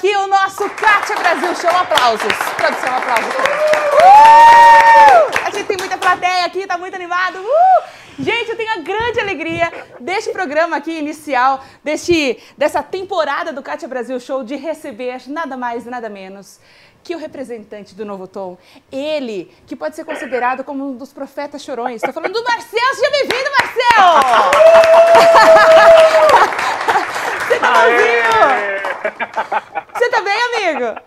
aqui o nosso Kátia Brasil Show. Aplausos. Produção, aplausos. Uh! A gente tem muita plateia aqui, tá muito animado. Uh! Gente, eu tenho a grande alegria deste programa aqui inicial, deste, dessa temporada do Kátia Brasil Show, de receber nada mais nada menos que o representante do Novo Tom, ele, que pode ser considerado como um dos profetas chorões. Estou falando do Marcel, seja bem-vindo, Marcel! Você tá? Você tá bem, amigo?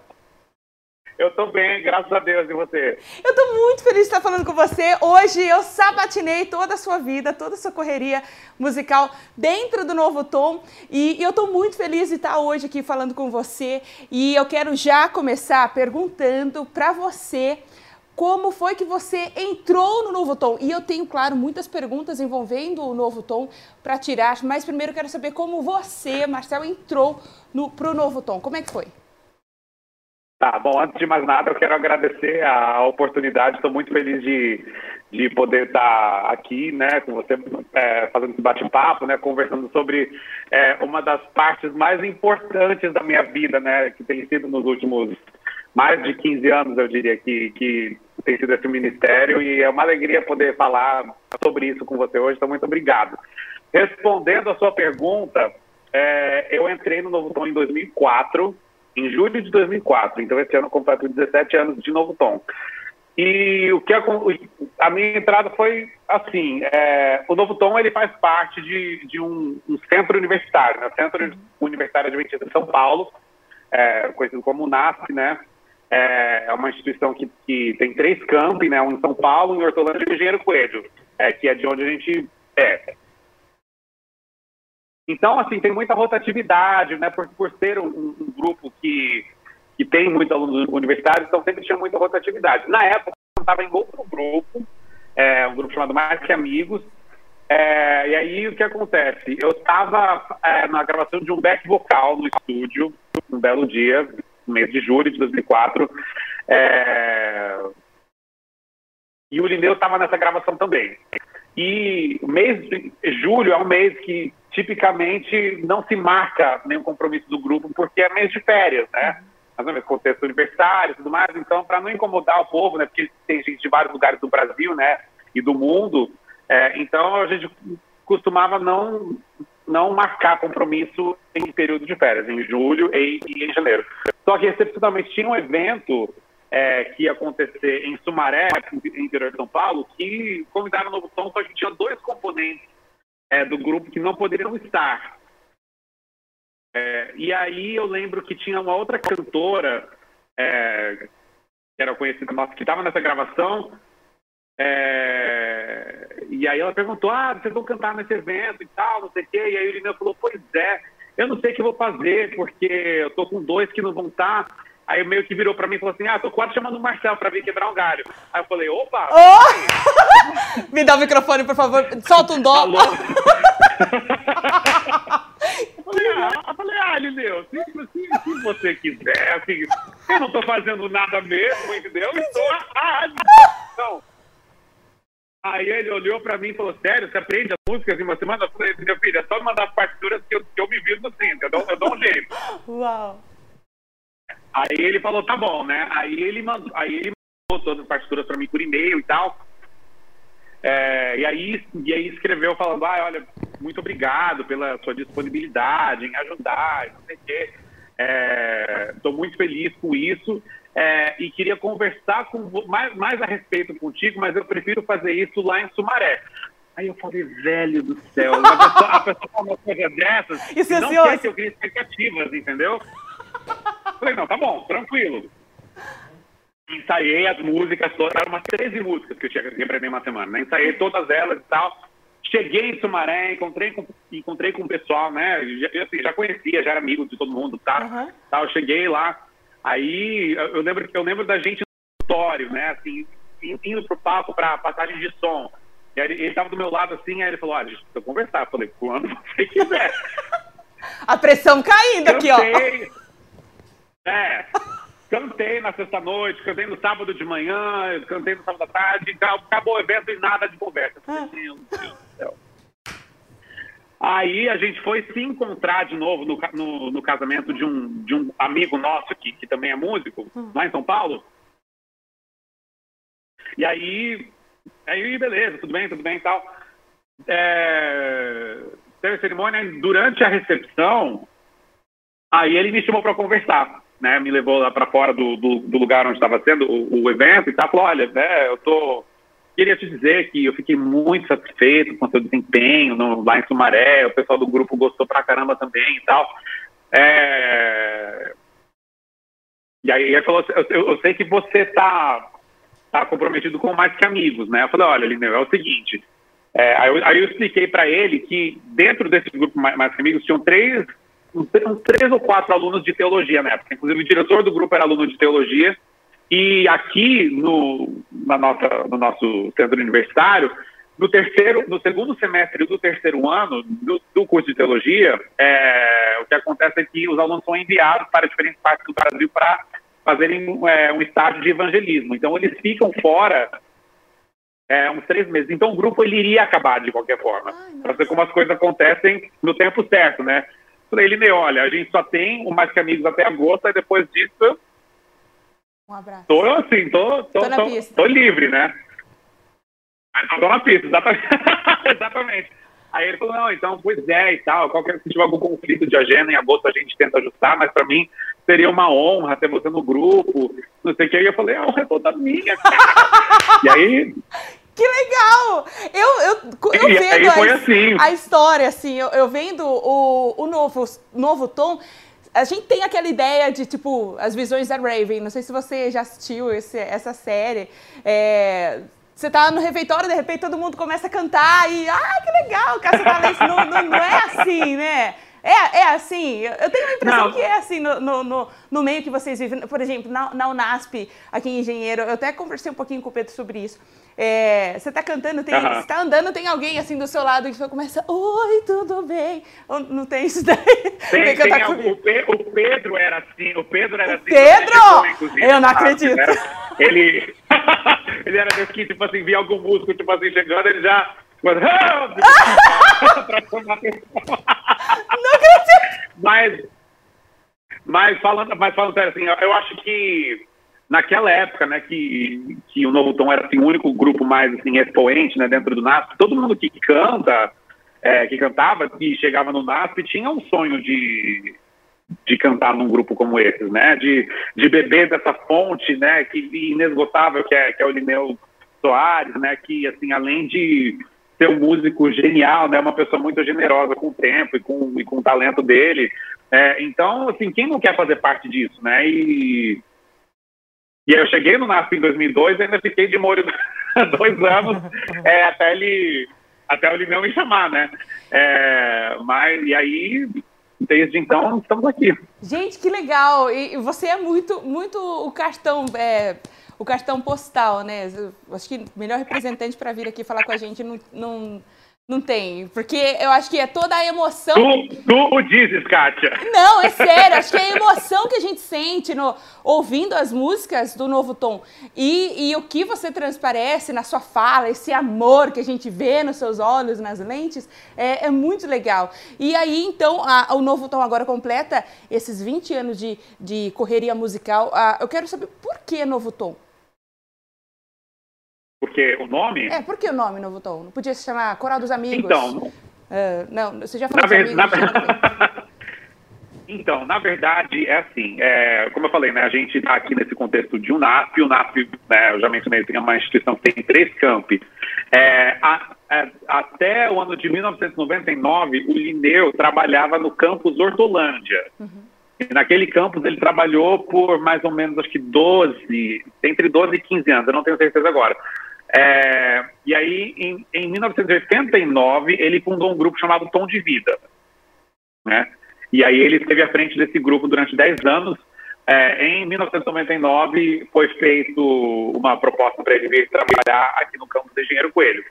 Eu tô bem, graças a Deus, e você? Eu tô muito feliz de estar falando com você. Hoje eu sabatinei toda a sua vida, toda a sua correria musical dentro do Novo Tom. E eu tô muito feliz de estar hoje aqui falando com você. E eu quero já começar perguntando para você como foi que você entrou no Novo Tom? E eu tenho, claro, muitas perguntas envolvendo o Novo Tom para tirar, mas primeiro quero saber como você, Marcel, entrou para o Novo Tom. Como é que foi? Tá, bom, antes de mais nada, eu quero agradecer a oportunidade, estou muito feliz de, de poder estar aqui, né, com você, é, fazendo esse bate-papo, né, conversando sobre é, uma das partes mais importantes da minha vida, né, que tem sido nos últimos mais de 15 anos, eu diria, que, que tem sido esse ministério, e é uma alegria poder falar sobre isso com você hoje, então muito obrigado. Respondendo a sua pergunta, é, eu entrei no Novo Tom em 2004, em julho de 2004. Então, esse ano eu completo 17 anos de Novo Tom. E o que a, a minha entrada foi assim: é, o Novo Tom ele faz parte de, de um, um, centro universitário, né? Centro Universitário Adventista de São Paulo, é, conhecido como NASP, né? É, é uma instituição que, que tem três campos, né? Um em São Paulo, em Hortolândia e Engenheiro Coelho, é, que é de onde a gente é. Então, assim, tem muita rotatividade, né? Por, por ser um, um grupo que, que tem muitos alunos universitários, então sempre tinha muita rotatividade. Na época, eu estava em outro grupo, é, um grupo chamado Mais Que Amigos, é, e aí o que acontece? Eu estava é, na gravação de um back vocal no estúdio, um belo dia, mês de julho de 2004, é, e o Lineu estava nessa gravação também. E mês de julho é um mês que tipicamente não se marca nenhum compromisso do grupo porque é mês de férias, né? Mas no contexto universitário e tudo mais, então para não incomodar o povo, né? Porque tem gente de vários lugares do Brasil, né? E do mundo, é, então a gente costumava não não marcar compromisso em período de férias, em julho e, e em janeiro. Só que excepcionalmente tinha um evento é, que ia acontecer em Sumaré, no interior de São Paulo, que convidaram o Novo Som, só que tinha dois componentes é, do grupo que não poderiam estar. É, e aí eu lembro que tinha uma outra cantora, é, que era conhecida nossa, que estava nessa gravação, é, e aí ela perguntou, ah, vocês vão cantar nesse evento e tal, não sei o quê, e aí o Irineu falou, pois é, eu não sei o que vou fazer, porque eu tô com dois que não vão estar, Aí meio que virou pra mim e falou assim: Ah, tô quase chamando o Marcel pra vir quebrar um galho. Aí eu falei: Opa! Oh! Me dá o microfone, por favor. Solta um dó. Eu falei, ah, eu falei, ah, Lineu, se, se, se, você quiser, assim, eu não tô fazendo nada mesmo, entendeu? Estou ah, então. Aí ele olhou pra mim e falou, sério, você aprende as músicas em uma semana? Eu falei, meu filho, é só me mandar as partituras que eu, que eu me vivo assim, eu dou, eu dou um jeito. Uau! Aí ele falou, tá bom, né? Aí ele mandou, aí ele mandou todas as partituras para mim por e-mail e tal. É, e, aí, e aí escreveu falando, ah, olha, muito obrigado pela sua disponibilidade em ajudar, não sei o quê. Estou é, muito feliz com isso é, e queria conversar com, mais, mais a respeito contigo, mas eu prefiro fazer isso lá em Sumaré. Aí eu falei, velho do céu, a pessoa, a pessoa fala uma coisa dessas isso não quer que eu crie expectativas, entendeu? Falei, não, tá bom, tranquilo. Ensaiei as músicas todas, eram umas 13 músicas que eu tinha que aprender uma semana, né? Ensaiei todas elas e tal. Cheguei em Sumaré, encontrei com, encontrei com o pessoal, né? Já, assim, já conhecia, já era amigo de todo mundo, tá? Uhum. Tal, cheguei lá, aí eu lembro, eu lembro da gente no auditório, né? Assim, indo pro palco pra passagem de som. E aí, ele estava do meu lado assim, aí ele falou, olha, a gente precisa conversar. Eu falei, quando você quiser. a pressão caindo aqui, ó. É. Cantei na sexta-noite, cantei no sábado de manhã, cantei no sábado à tarde, acabou o evento e nada de conversa. Meu Deus do céu. Aí a gente foi se encontrar de novo no, no, no casamento de um, de um amigo nosso que, que também é músico, hum. lá em São Paulo. E aí, aí beleza, tudo bem, tudo bem e tal. É, teve a cerimônia, durante a recepção, aí ele me chamou para conversar, né? Me levou lá para fora do, do, do, lugar onde estava sendo o, o evento e tal, falou, olha, né, eu tô Queria te dizer que eu fiquei muito satisfeito com o seu desempenho no, lá em Sumaré, o pessoal do grupo gostou pra caramba também e tal. É... E aí ele falou, eu, eu sei que você tá, tá comprometido com mais que amigos, né? Eu falei, olha, Lineu, é o seguinte, é, aí, eu, aí, eu, expliquei para ele que dentro desse grupo mais, mais que amigos tinham três, uns, três ou quatro alunos de teologia na época. Inclusive o diretor do grupo era aluno de teologia e aqui no, na nossa, no nosso centro universitário, no terceiro, no segundo semestre do terceiro ano do, do curso de teologia, é, o que acontece é que os alunos são enviados para diferentes partes do Brasil para fazerem é, um estágio de evangelismo. Então eles ficam fora é, uns três meses. Então o grupo ele iria acabar de qualquer forma, para ver como as coisas acontecem no tempo certo, né? Falei, ele, olha, a gente só tem o Mais Que Amigos até agosto, e depois disso um abraço. Tô assim, tô, tô, tô, na tô, pista. tô livre, né? Tô na pista, exatamente. exatamente. Aí ele falou, não, então, pois é e tal, qualquer, se tiver algum conflito de agenda em agosto a gente tenta ajustar, mas para mim seria uma honra ter você no grupo, não sei o que. Aí eu falei, a honra é toda minha, e aí... Que legal! Eu, eu, eu vendo a, assim. a, história, assim, eu, eu vendo o, o novo, novo tom, a gente tem aquela ideia de, tipo, as visões da Raven. Não sei se você já assistiu esse, essa série. É, você tá no refeitório, de repente todo mundo começa a cantar e, ah, que legal, Caça Talentos. não, não, não é assim, né? É, é assim, eu tenho a impressão não. que é assim no, no, no, no, meio que vocês vivem. Por exemplo, na, na Unasp, aqui em Engenheiro, eu até conversei um pouquinho com o Pedro sobre isso. É, você está cantando, tem, você está andando, tem alguém assim do seu lado que começa, oi, tudo bem? Não tem isso daí? Tem, tem, tem algum, o, Pe, o, Pedro era assim, o Pedro era o assim. Pedro? eu não acredito. Era, ele, ele era desse que, tipo assim, via algum músico, tipo assim, chegando, ele já mas, não acredito! Mas, mas, falando, mas falando sério, assim, eu acho que naquela época, né, que, que o Novo Tom era assim, o único grupo mais assim, expoente né, dentro do NASP, todo mundo que canta, é, que cantava, que chegava no NASP, tinha um sonho de, de cantar num grupo como esse, né, de, de beber dessa fonte, né, que inesgotável que é, que é o Lineu Soares, né, que assim, além de ser um músico genial, né? Uma pessoa muito generosa com o tempo e com, e com o talento dele. É, então, assim, quem não quer fazer parte disso, né? E, e eu cheguei no NASP em 2002 e ainda fiquei de molho dois anos é, até ele até o Limão me chamar, né? É, mas, e aí, desde então, estamos aqui. Gente, que legal! E você é muito, muito o cartão... É o cartão postal, né? Acho que melhor representante para vir aqui falar com a gente não, não, não tem. Porque eu acho que é toda a emoção. Tu, tu o dizes, Kátia. Não, é sério. acho que é a emoção que a gente sente no, ouvindo as músicas do Novo Tom. E, e o que você transparece na sua fala, esse amor que a gente vê nos seus olhos, nas lentes, é, é muito legal. E aí, então, a, o Novo Tom agora completa esses 20 anos de, de correria musical. Ah, eu quero saber por que Novo Tom? Porque o nome. É, por que o nome Novo Tom? Não podia se chamar Coral dos Amigos? Então. Uh, não, você já falou na ver... amigos, na... Então, na verdade, é assim, é, como eu falei, né, a gente está aqui nesse contexto de UNAP, o UNAP, né, eu já mencionei, tem uma instituição que tem três campi. É, a, a, até o ano de 1999, o Lineu trabalhava no campus Hortolândia. Uhum. E naquele campus ele trabalhou por mais ou menos, acho que 12, entre 12 e 15 anos, eu não tenho certeza agora. É, e aí, em, em 1989, ele fundou um grupo chamado Tom de Vida. Né? E aí ele esteve à frente desse grupo durante 10 anos. É, em 1999, foi feito uma proposta para ele vir trabalhar aqui no campus de Engenheiro Coelho.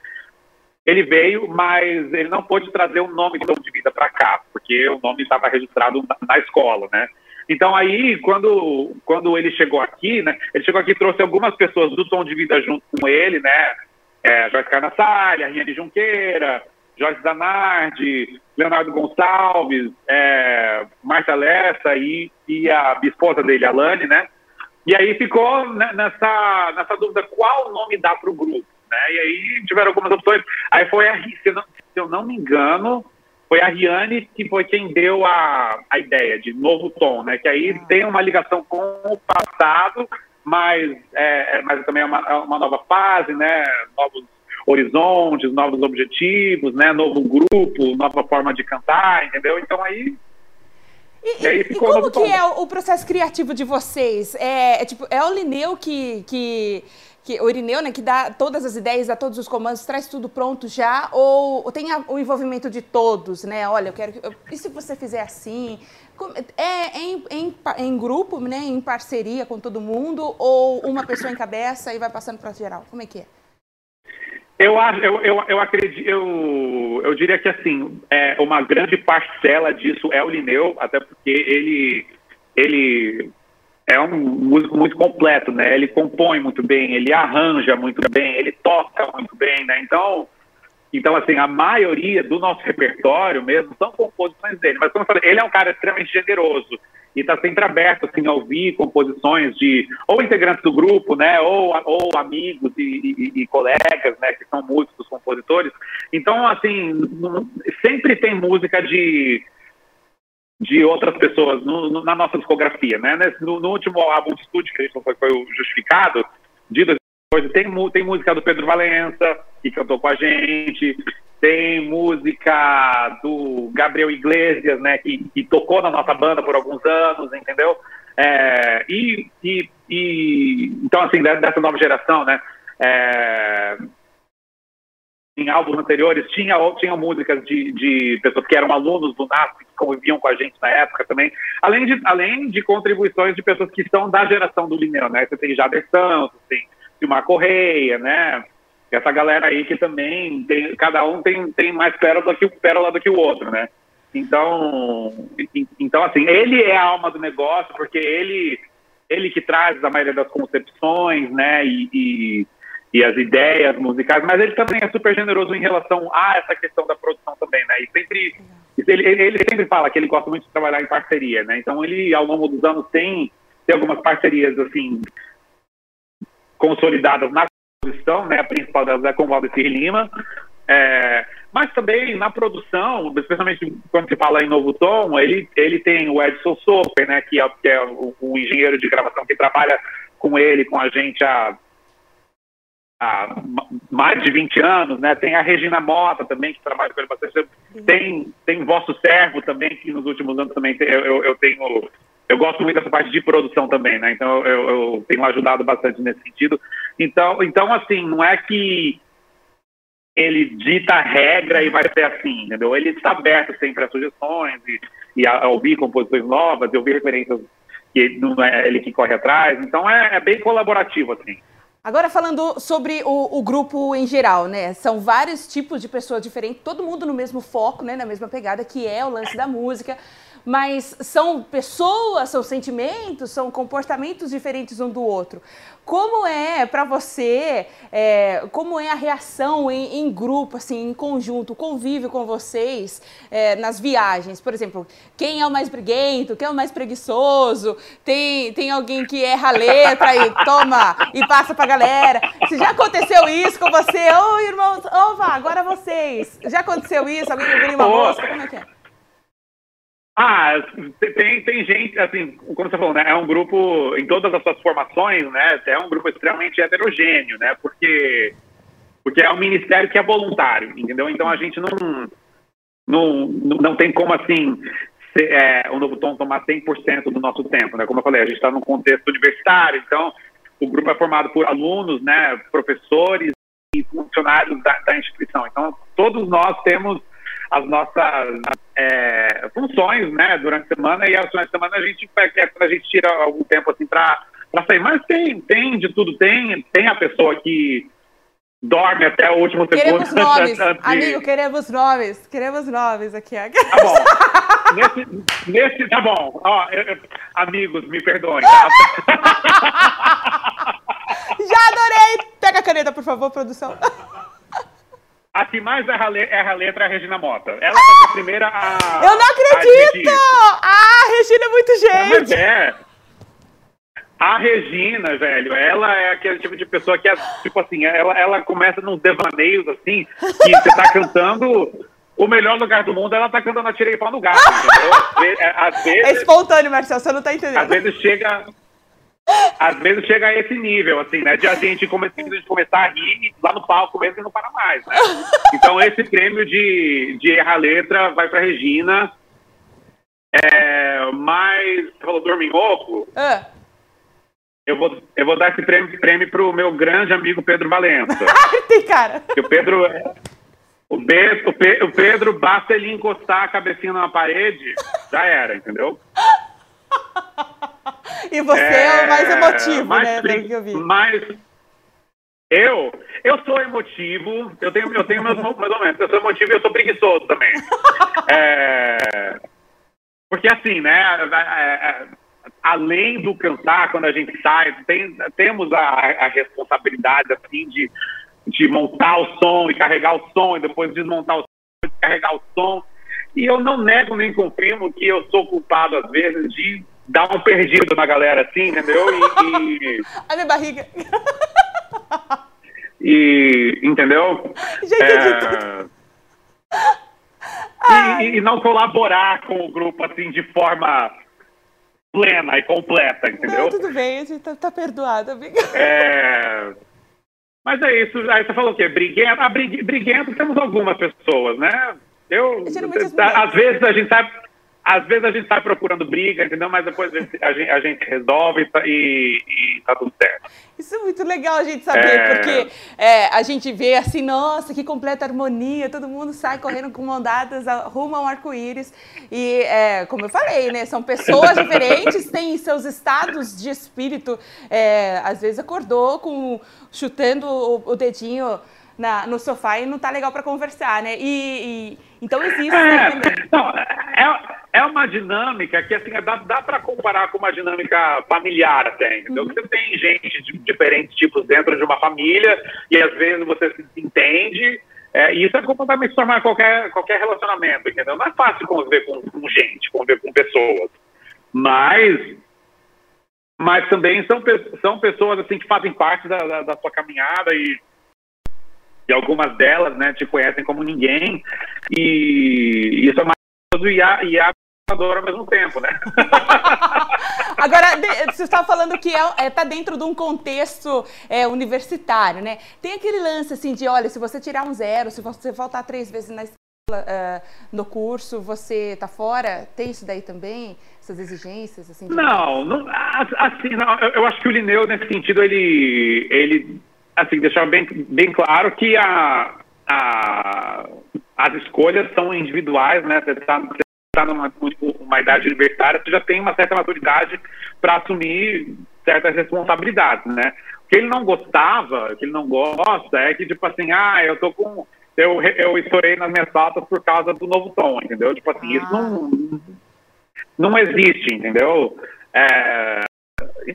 Ele veio, mas ele não pôde trazer o nome Tom de Vida para cá, porque o nome estava registrado na escola, né? Então aí, quando, quando ele chegou aqui, né, ele chegou aqui e trouxe algumas pessoas do Tom de Vida junto com ele, né, é, Joyce Carnassalha, Riane Junqueira, Jorge Zanardi, Leonardo Gonçalves, é, Marta Lessa e, e a esposa dele, a Lani, né? E aí ficou nessa, nessa dúvida qual nome dá para o grupo, né? E aí tiveram algumas opções. Aí foi a, se se eu não me engano, foi a Riane que foi quem deu a, a ideia de novo tom, né? Que aí tem uma ligação com o passado, mas, é, é mas também é uma, é uma nova fase, né? Novos horizontes, novos objetivos, né? Novo grupo, nova forma de cantar, entendeu? Então aí e, e, e como que é o, o, processo criativo de vocês? É, é, tipo, é o Lineu que, que, que o né, que dá todas as ideias, dá todos os comandos, traz tudo pronto já, ou, tem a, o envolvimento de todos, né? Olha, eu quero que. Eu, e se você fizer assim? É, é em, em, em, grupo, né? Em parceria com todo mundo, ou uma pessoa encabeça e vai passando para geral? Como é que é? Eu, eu, eu, eu acredito, eu, eu diria que assim, é, uma grande parcela disso é o Lineu, até porque ele, ele é um músico muito completo, né? Ele compõe muito bem, ele arranja muito bem, ele toca muito bem, né? Então, então assim, a maioria do nosso repertório mesmo são composições dele. Mas como eu falei, ele é um cara extremamente generoso e está sempre aberto assim, a ouvir composições de ou integrantes do grupo, né, ou, ou amigos e, e, e, colegas, né, que são músicos, compositores. Então, assim, sempre tem música de de outras pessoas no, no, na nossa discografia, né? No, no, último álbum de estúdio que a gente foi, foi o Justificado, de 2014, tem, tem música do Pedro Valença, que cantou com a gente, tem música do Gabriel Iglesias, né, que, que tocou na nossa banda por alguns anos, entendeu? É, e, e, e, então, assim, dessa nova geração, né, é, em álbuns anteriores tinha, tinha músicas de, de pessoas que eram alunos do NASP, que conviviam com a gente na época também, além de, além de contribuições de pessoas que são da geração do Lineu, né, você tem Jader Santos, tem Silmar Correia, né, essa galera aí que também tem, cada um tem, tem mais pérola do que, pérola do que o outro, né? Então, então, assim, ele é a alma do negócio, porque ele, ele que traz a maioria das concepções, né, e, e, e, as ideias musicais, mas ele também é super generoso em relação a essa questão da produção também, né, e sempre, ele, ele sempre fala que ele gosta muito de trabalhar em parceria, né, então ele, ao longo dos anos, tem, tem algumas parcerias, assim, consolidadas na composição, né, a principal delas é com o Lima, é, mas também na produção, especialmente quando se fala em Novo Tom, ele, ele tem o Edson Soper, né, que é, que é o, engenheiro de gravação que trabalha com ele, com a gente há, há mais de 20 anos, né, tem a Regina Mota também, que trabalha com ele bastante, tem, tem Vosso Servo também, que nos últimos anos também tem, eu, eu tenho eu gosto muito dessa parte de produção também, né? Então eu, eu, tenho ajudado bastante nesse sentido. Então, então assim, não é que ele dita a regra e vai ser assim, entendeu? Ele está aberto sempre a sugestões e, e a, a, ouvir composições novas, e ouvir referências que não é ele que corre atrás. Então é, é bem colaborativo, assim. Agora falando sobre o, o, grupo em geral, né? São vários tipos de pessoas diferentes, todo mundo no mesmo foco, né? Na mesma pegada, que é o lance da música mas são pessoas, são sentimentos, são comportamentos diferentes um do outro. Como é para você, é, como é a reação em, em, grupo, assim, em conjunto, convívio com vocês é, nas viagens? Por exemplo, quem é o mais briguento, quem é o mais preguiçoso? Tem, tem alguém que erra a letra e toma e passa pra galera. Se já aconteceu isso com você, ô irmãos, ô vá, agora vocês. Já aconteceu isso? Alguém engoliu uma mosca? Como é que é? Ah, tem, tem gente, assim, como você falou, né? É um grupo, em todas as suas formações, né? É um grupo extremamente heterogêneo, né? Porque, porque é um ministério que é voluntário, entendeu? Então a gente não, não, não tem como, assim, ser, é, o Novo Tom tomar 100% do nosso tempo, né? Como eu falei, a gente está num contexto universitário, então o grupo é formado por alunos, né? Professores e funcionários da, da instituição. Então todos nós temos as nossas é, funções, né, durante a semana, e as finais de semana a gente, a gente tira algum tempo, assim, para sair. Mas tem, tem de tudo, tem, tem a pessoa que dorme até o último queremos segundo. Nomes. Antes de... Amigo, queremos nomes. Queremos nomes aqui. Tá bom. nesse, nesse, tá bom. Ó, eu, eu, amigos, me perdoem. Já adorei. Pega a caneta, por favor, produção. a que mais erra, erra a letra é a Regina Mota. Ela vai ser a primeira a. Eu não acredito! Ah, a Regina é muito gente! É, a Regina, velho, ela é aquele tipo de pessoa que, é, tipo assim, ela, ela começa nos devaneios, assim, que você tá cantando o melhor lugar do mundo, ela tá cantando a tirei pau no gato, entendeu? Às é, às vezes, é espontâneo, Marcelo, você não tá entendendo. Às vezes chega... Às vezes chega a esse nível, assim, né? De a gente começar, de começar a rir lá no palco mesmo e não para mais, né? Então esse prêmio de, de errar letra vai pra Regina. É, mas, você falou dorminhoco? Ah. Eu vou, eu vou dar esse prêmio, prêmio para o meu grande amigo Pedro Valença. Tem cara. Que o Pedro. O, Be, o, Pe, o Pedro, basta ele encostar a cabecinha na parede, já era, entendeu? E você é, é o mais emotivo, mais, né? Pelo que eu vi. Mais, eu, eu sou emotivo, eu tenho, eu tenho meus, meus momentos, eu sou emotivo e eu sou preguiçoso também. é, porque assim, né? É, é, além do cantar, quando a gente sai, tem, temos a, a, responsabilidade assim, de, de montar o som e carregar o som, e depois desmontar o som e carregar o som. E eu não nego nem confirmo que eu sou culpado, às vezes, de dar um perdido na galera, assim, entendeu? E, e... A minha barriga. E, entendeu? Já entendi é... E, e, não colaborar com o grupo, assim, de forma plena e completa, entendeu? Não, tudo bem, a gente tá, tá perdoado, amiga. É... Mas é isso, aí você falou o quê? Briguento? Ah, briguento temos algumas pessoas, né? Eu, às vezes a gente sabe às vezes a gente está procurando briga, entendeu? Mas depois a gente, a gente, a gente resolve tá, e, e tá tudo certo. Isso é muito legal a gente saber, é... porque é, a gente vê assim, nossa, que completa harmonia, todo mundo sai correndo com mão dadas rumo ao arco-íris. E, é, como eu falei, né, são pessoas diferentes, têm seus estados de espírito. É, às vezes acordou com chutando o, o dedinho na, no sofá e não tá legal para conversar, né? E, e então existe é. Não, é, é uma dinâmica que assim dá, dá para comparar com uma dinâmica familiar até, entendeu? Uhum. Você tem gente de diferentes tipos dentro de uma família e às vezes você se entende. É, e isso é completamente formar qualquer, qualquer relacionamento, entendeu? Não é fácil conviver com, com gente, conviver com pessoas. Mas mas também são, são pessoas assim que fazem parte da, da, da sua caminhada e e algumas delas, né, te conhecem como ninguém, e isso é maravilhoso e, a, e assustador ao mesmo tempo, né? Agora, você está falando que está é, é, tá dentro de um contexto é, universitário, né? Tem aquele lance assim de, olha, se você tirar um zero, se você faltar três vezes na escola, uh, no curso, você está fora? Tem isso daí também? Essas exigências? Assim, não, não, assim, não, eu, eu acho que o Lineu, nesse sentido, ele, ele assim, deixar bem, bem claro que a, a, as escolhas são individuais, né? Você está tá numa uma idade universitária, você já tem uma certa maturidade para assumir certas responsabilidades, né? O que ele não gostava, o que ele não gosta, é que, tipo assim, ah, eu tô com. Eu, eu estourei nas minhas pautas por causa do novo tom, entendeu? Tipo assim, ah. isso não, não existe, entendeu? É,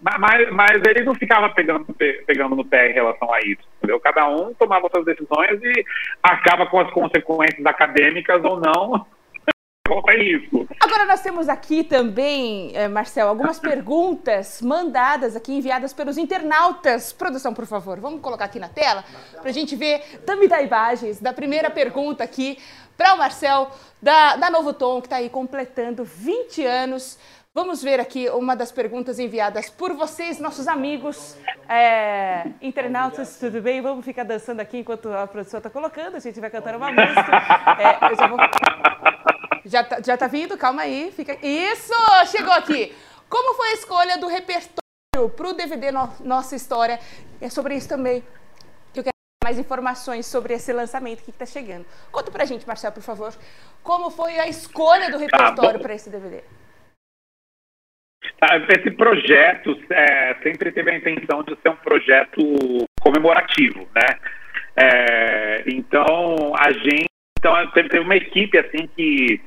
mas, mas ele não ficava pegando, pegando no pé em relação a isso, entendeu? Cada um tomava suas decisões e acaba com as consequências acadêmicas ou não. É isso. Agora nós temos aqui também, eh, Marcel, algumas perguntas mandadas aqui, enviadas pelos internautas. Produção, por favor, vamos colocar aqui na tela para a gente ver. Também imagens da primeira pergunta aqui para o Marcel, da, da Novo Tom, que está aí completando 20 anos. Vamos ver aqui uma das perguntas enviadas por vocês, nossos amigos é, internautas. Tudo bem? Vamos ficar dançando aqui enquanto a produção está colocando. A gente vai cantando uma música. É, já, vou... já, tá, já tá vindo? Calma aí. Fica... Isso! Chegou aqui. Como foi a escolha do repertório para o DVD no... Nossa História? É sobre isso também que eu quero mais informações sobre esse lançamento que está chegando. Conta pra gente, Marcelo, por favor. Como foi a escolha do tá repertório para esse DVD? Tá, esse projeto é, sempre teve a intenção de ser um projeto comemorativo, né? É, então a gente, então teve, uma equipe assim que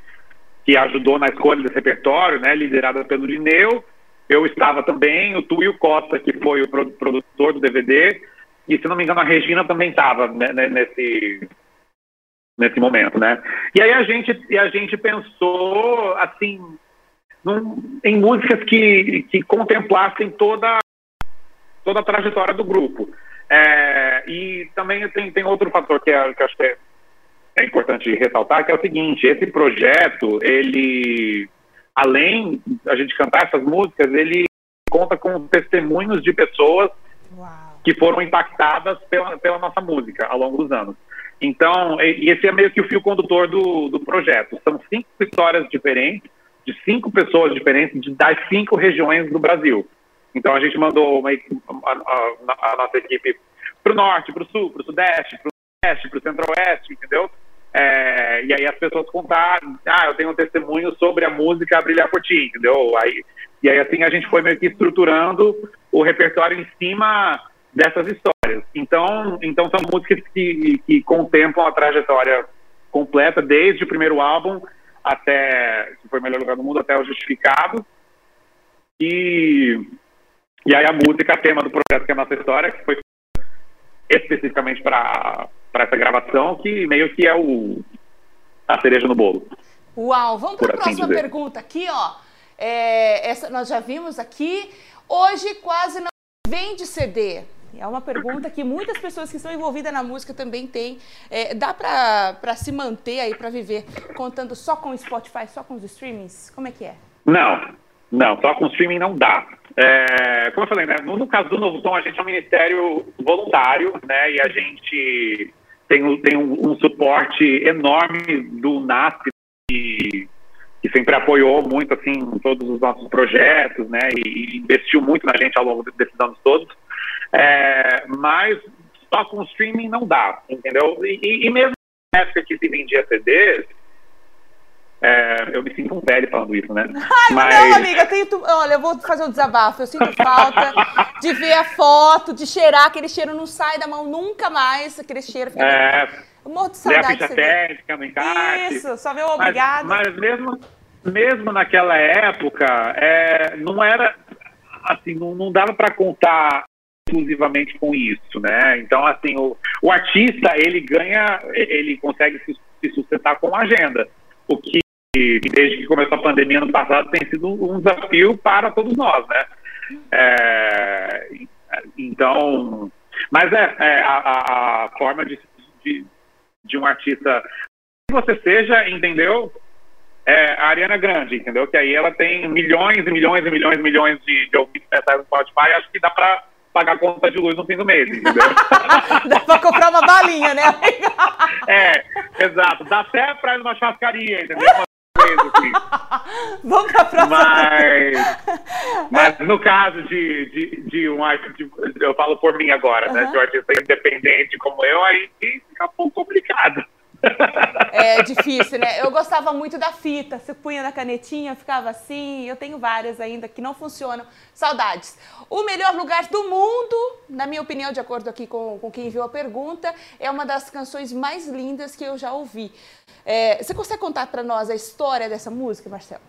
que ajudou na escolha desse repertório, né? Liderada pelo Lineu. Eu estava também, o Tuio Costa que foi o produtor do DVD e se não me engano a Regina também estava né, nesse nesse momento, né? E aí a gente, a gente pensou, assim, em músicas que, que contemplassem toda, toda a trajetória do grupo. É, e também tem, tem outro fator que, é, que acho que é, é importante ressaltar, que é o seguinte, esse projeto, ele, além a gente cantar essas músicas, ele conta com testemunhos de pessoas Uau. que foram impactadas pela, pela nossa música ao longo dos anos. Então, e esse é meio que o fio condutor do, do projeto. São cinco histórias diferentes, de cinco pessoas diferentes, de, das cinco regiões do Brasil. Então, a gente mandou uma, a, a, a nossa equipe para o norte, para o sul, para o sudeste, para o oeste, para o centro-oeste, entendeu? É, e aí as pessoas contaram, ah, eu tenho um testemunho sobre a música Brilhar por Ti, entendeu? Aí, e aí assim a gente foi meio que estruturando o repertório em cima dessas histórias. Então, então são músicas que, que contemplam a trajetória completa, desde o primeiro álbum até, que foi o melhor lugar do mundo, até o Justificado. E, e aí a música, tema do projeto, que é a nossa história, que foi especificamente para essa gravação, que meio que é o, a cereja no bolo. Uau! Vamos para a assim próxima dizer. pergunta aqui, ó. É, essa nós já vimos aqui. Hoje quase não vende CD. É uma pergunta que muitas pessoas que estão envolvidas na música também têm. É, dá para se manter aí, para viver, contando só com o Spotify, só com os streamings? Como é que é? Não, não, só com streaming não dá. É, como eu falei, né, no, caso do Novo Tom, a gente é um ministério voluntário, né, e a gente tem, tem um, um suporte enorme do NASP, que, que, sempre apoiou muito, assim, todos os nossos projetos, né, e investiu muito na gente ao longo desses anos todos. É, mas só com streaming não dá, entendeu? E, e mesmo na época que se vendia CDs, é, eu me sinto um velho falando isso, né? Ai, Mas... não, amiga, eu tenho, olha, eu vou fazer um desabafo. Eu sinto falta de ver a foto, de cheirar, aquele cheiro não sai da mão nunca mais, aquele cheiro fica. É, eu morro de saudade. Ficha técnica no encarte. Isso, só ver o obrigado. Mas, mas, mesmo, mesmo naquela época, é, não era assim, não, não dava para contar exclusivamente com isso, né? Então, assim, o, o artista, ele ganha, ele consegue se, se sustentar com a agenda. O que desde que começou a pandemia no passado tem sido um desafio para todos nós, né? É, então, mas é, é a, a, forma de, de, de, um artista que você seja, entendeu? É a Ariana Grande, entendeu? Que aí ela tem milhões e milhões e milhões e milhões de, de ouvintes no Spotify, acho que dá para pagar a conta de luz no fim do mês, entendeu? dá para comprar uma balinha, né? é, exato. Dá até para ir numa churrascaria, entendeu? Assim. Vamos para a próxima. Mas, mas no caso de, de, de um artista, eu falo por mim agora, uhum. né? De um artista independente como eu, aí fica um pouco complicado. É difícil, né? Eu gostava muito da fita. Você punha na canetinha, ficava assim. Eu tenho várias ainda que não funcionam. Saudades. O melhor lugar do mundo, na minha opinião, de acordo aqui com, com quem viu a pergunta, é uma das canções mais lindas que eu já ouvi. É, você consegue contar para nós a história dessa música, Marcelo?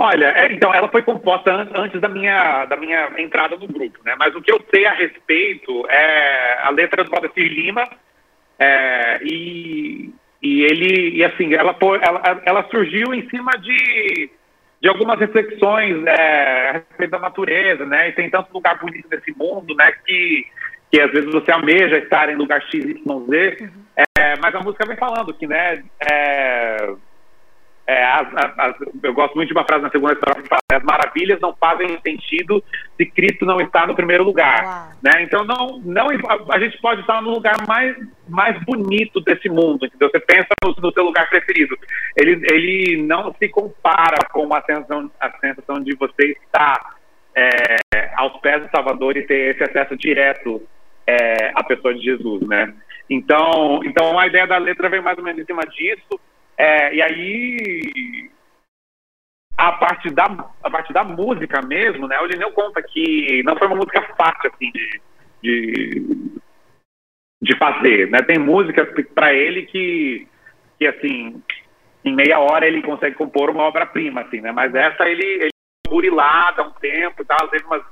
Olha, é, então ela foi composta antes da minha, da minha entrada no grupo, né? Mas o que eu sei a respeito é a letra do Valdecir Lima, é, e, e ele, e assim, ela, ela, ela surgiu em cima de, de algumas reflexões é, a respeito da natureza, né? E tem tanto lugar bonito nesse mundo, né? Que, que às vezes você almeja estar em lugar X, Y, Z, uhum. é, mas a música vem falando que, né? É, é, as, as, eu gosto muito de uma frase na segunda estrofe que fala: as maravilhas não fazem sentido se Cristo não está no primeiro lugar. Né? Então, não, não, a gente pode estar no lugar mais, mais bonito desse mundo. Entendeu? Você pensa no, no seu lugar preferido. Ele, ele não se compara com a sensação, a sensação de você estar é, aos pés do Salvador e ter esse acesso direto é, à pessoa de Jesus. Né? Então, então, a ideia da letra vem mais ou menos em cima disso. É, e aí, a parte, da, a parte da música mesmo, né? O Lineu conta que não foi uma música fácil, assim, de, de, de fazer, né? Tem músicas para ele que, que, assim, em meia hora ele consegue compor uma obra-prima, assim, né? Mas essa ele, ele burilada um tempo e teve umas,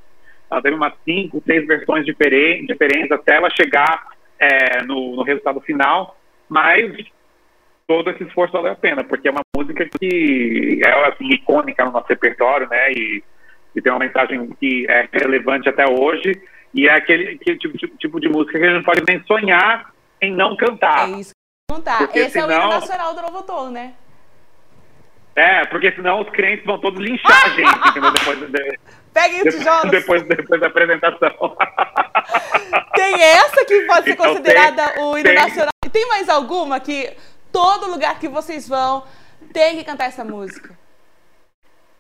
ela teve umas cinco, seis versões diferentes, diferentes até ela chegar é, no, no resultado final, mas todo esse esforço valeu a pena, porque é uma música que é assim, icônica no nosso repertório, né? E, e tem uma mensagem que é relevante até hoje, e é aquele, aquele tipo, tipo, tipo, de música que a gente não pode nem sonhar em não cantar. É isso que eu contar. Porque Esse senão... é o hino nacional do Novo Tom, né? É, porque senão os crentes vão todos linchar a gente, entendeu? Depois, de, Peguem o tijolo. Depois, depois da apresentação. Tem essa que pode ser então, considerada tem, o hino tem... nacional. E tem mais alguma que todo lugar que vocês vão tem que cantar essa música?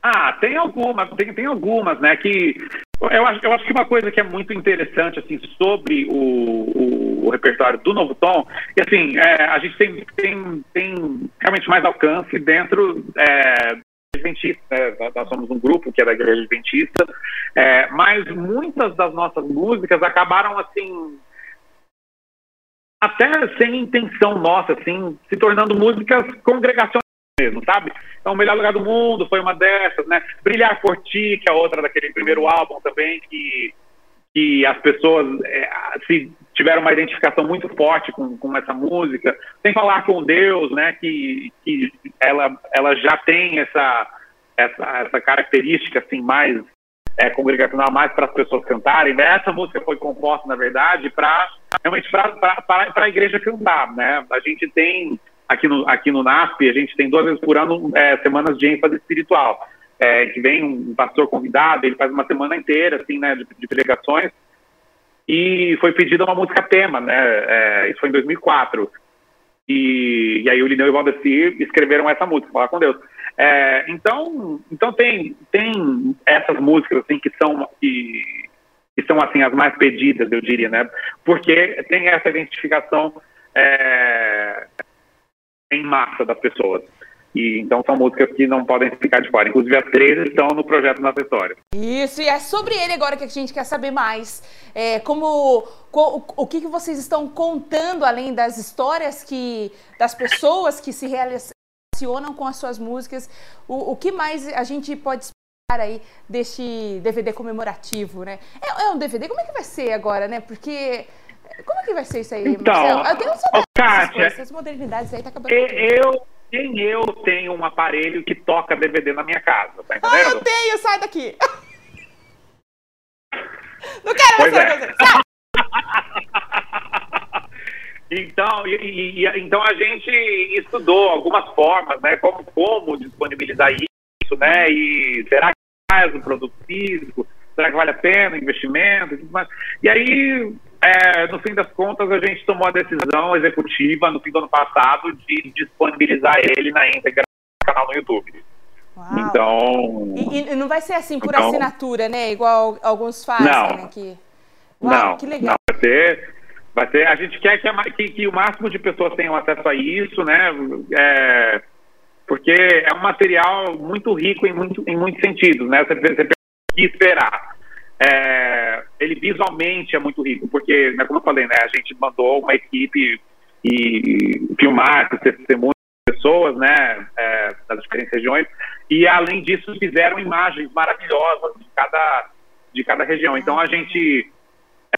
Ah, tem algumas, tem, tem algumas, né? Que eu acho, eu acho que uma coisa que é muito interessante assim sobre o, o, repertório do Novo Tom, e assim, é, a gente tem, tem, tem realmente mais alcance dentro é, Adventista, né? nós somos um grupo que é da Igreja Adventista, é, mas muitas das nossas músicas acabaram assim até sem intenção nossa, assim, se tornando músicas congregacionais mesmo, sabe? Então, O Melhor Lugar do Mundo foi uma dessas, né? Brilhar por Ti, que é outra daquele primeiro álbum também, que, que as pessoas é, se tiveram uma identificação muito forte com, com essa música. Sem falar com Deus, né? Que, que ela, ela já tem essa, essa, essa característica, assim, mais é, congregacional, mais para as pessoas cantarem. Né? Essa música foi composta, na verdade, para realmente para a igreja cantar, né? A gente tem aqui no, aqui no NASP, a gente tem duas vezes por ano é, semanas de ênfase espiritual. É, que vem um pastor convidado, ele faz uma semana inteira, assim, né, de, de pregações, e foi pedida uma música tema, né, é, isso foi em 2004, e, e aí o Lineu e o Valdeci escreveram essa música, Falar com Deus. É, então, então tem, tem essas músicas, assim, que são, que, que são, assim, as mais pedidas, eu diria, né, porque tem essa identificação é, em massa das pessoas. E, então são músicas que não podem ficar de fora. Inclusive as três estão no projeto Nossa História. Isso, e é sobre ele agora que a gente quer saber mais. É, como o, o que, que vocês estão contando além das histórias que das pessoas que se relacionam com as suas músicas. O, o que mais a gente pode esperar aí deste DVD comemorativo, né? É, é um DVD, como é que vai ser agora, né? Porque como é que vai ser isso aí, então, Marcelo? Eu tenho saudade Kátia, coisas, essas modernidades aí tá acabando. Eu, nem eu tenho um aparelho que toca DVD na minha casa, tá entendendo? Ah, eu tenho, sai daqui! Não quero mais é. você, Então, e, e, então a gente estudou algumas formas, né? Como, como disponibilizar isso, né? E será que faz o produto físico? Será que vale a pena o investimento e tudo mais? E aí é, no fim das contas, a gente tomou a decisão executiva no fim do ano passado de disponibilizar ele na íntegra no canal no YouTube. Uau. Então. E, e, não vai ser assim por então, assinatura, né? Igual alguns fazem, não? Que... Uau, não, que legal. Não, vai ser. Vai ser, a gente quer que, que, que, o máximo de pessoas tenham acesso a isso, né? É, porque é um material muito rico em, em muitos sentidos, né? Você, tem que esperar. É, ele visualmente é muito rico, porque, né, como eu falei, né, a gente mandou uma equipe e, filmar testemunhos pessoas, né, é, das diferentes regiões, e além disso fizeram imagens maravilhosas de cada, de cada região. Então a gente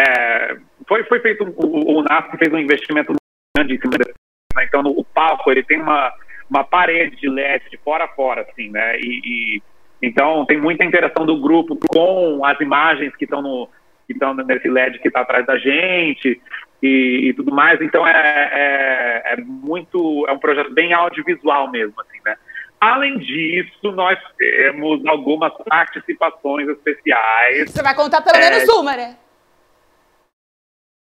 é, foi, foi feito o, o NASP fez um investimento grande em cima desse, né, então no, o palco ele tem uma, uma parede de LED de fora a fora, assim, né, e, e então, tem muita interação do grupo com as imagens que estão no que estão nesse LED que está atrás da gente e, e, tudo mais. Então, é, é, é, muito é um projeto bem audiovisual mesmo, assim, né? Além disso, nós temos algumas participações especiais. Você vai contar pelo menos é, uma, né?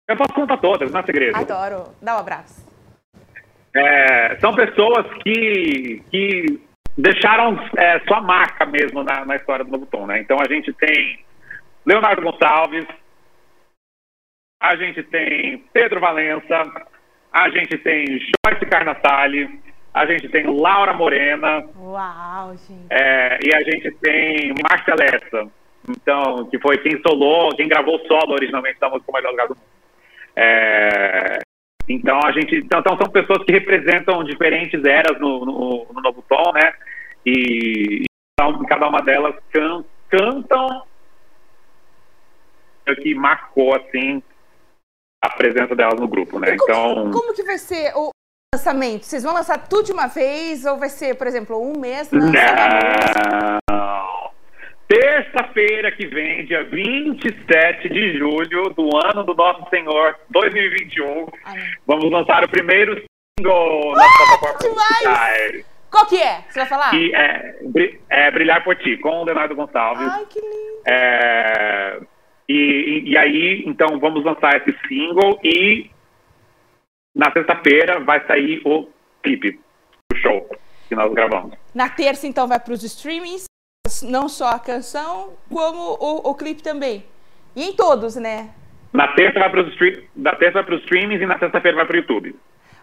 Eu posso contar todas, não é segredo. Adoro. Dá um abraço. É, são pessoas que, que deixaram é, sua marca mesmo na, na, história do Novo Tom, né? Então a gente tem Leonardo Gonçalves, a gente tem Pedro Valença, a gente tem Joyce Carnassali, a gente tem Laura Morena. Uau, gente. É, e a gente tem Márcia Lessa, então, que foi quem solou, quem gravou solo originalmente da música Melhor Lugar do Mundo. É, então a gente, então, então, são pessoas que representam diferentes eras no, no, no Novo Tom, né? E, cada uma delas can, cantam que marcou assim a presença delas no grupo, né? Como, então. Como que vai ser o lançamento? Vocês vão lançar tudo de uma vez ou vai ser, por exemplo, um mês Não. Terça-feira que vem, dia 27 de julho do ano do Nosso Senhor 2021, Ai. vamos lançar o primeiro single na plataforma! Qual que é? Você vai falar? Que é, é Brilhar por Ti, com o Leonardo Gonçalves. Ai, que lindo! É, e, e aí, então, vamos lançar esse single e na sexta-feira vai sair o clipe, o show que nós gravamos. Na terça, então, vai para os streamings, não só a canção, como o, o clipe também. E em todos, né? Na terça vai para os na terça vai para os streamings e na sexta-feira vai para o YouTube.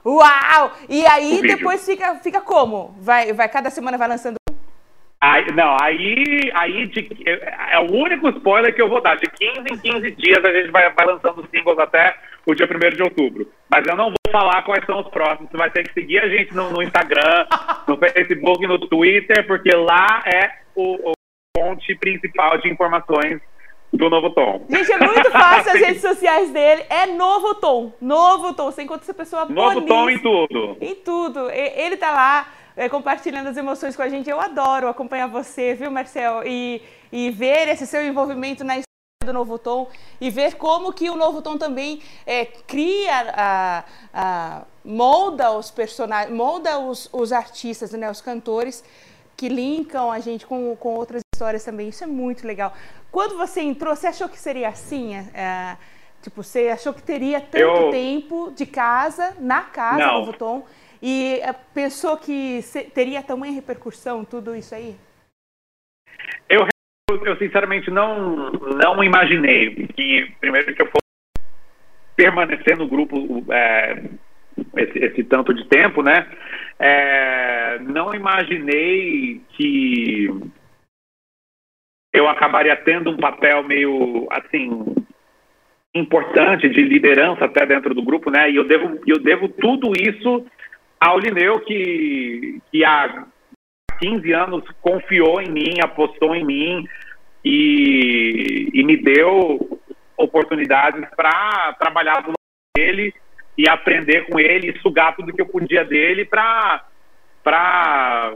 Uau! E aí depois fica, fica como? Vai, vai cada semana vai lançando Aí, não, aí, aí de, é, o único spoiler que eu vou dar. De 15 em 15 dias a gente vai, vai lançando singles até o dia 1 de outubro. Mas eu não vou falar quais são os próximos. Você vai ter que seguir a gente no, no Instagram, no Facebook, no Twitter, porque lá é o, o fonte principal de informações do Novo Tom. Gente, é muito fácil as redes sociais dele. É Novo Tom. Novo Tom. Você encontra essa pessoa Novo Tom em tudo. Em tudo. Ele tá lá é, compartilhando as emoções com a gente. Eu adoro acompanhar você, viu, Marcel? E, e ver esse seu envolvimento na história do Novo Tom e ver como que o Novo Tom também é, cria, a, a, molda os personagens, molda os, os artistas, né, os cantores que linkam a gente com, com outras histórias também. Isso é muito legal. Quando você entrou, você achou que seria assim? É, tipo, você achou que teria tanto Eu... tempo de casa, na casa, Não. Novo Tom? E eh, pensou que teria tamanha repercussão tudo isso aí? Eu, eu sinceramente não, não imaginei que, primeiro, que eu fosse permanecer no grupo é, esse, esse, tanto de tempo, né? É, não imaginei que eu acabaria tendo um papel meio, assim, importante de liderança até dentro do grupo, né? E eu devo, eu devo tudo isso ao Lineu, que, que há 15 anos confiou em mim, apostou em mim e, e me deu oportunidades para trabalhar do lado dele e aprender com ele e sugar tudo que eu podia dele para para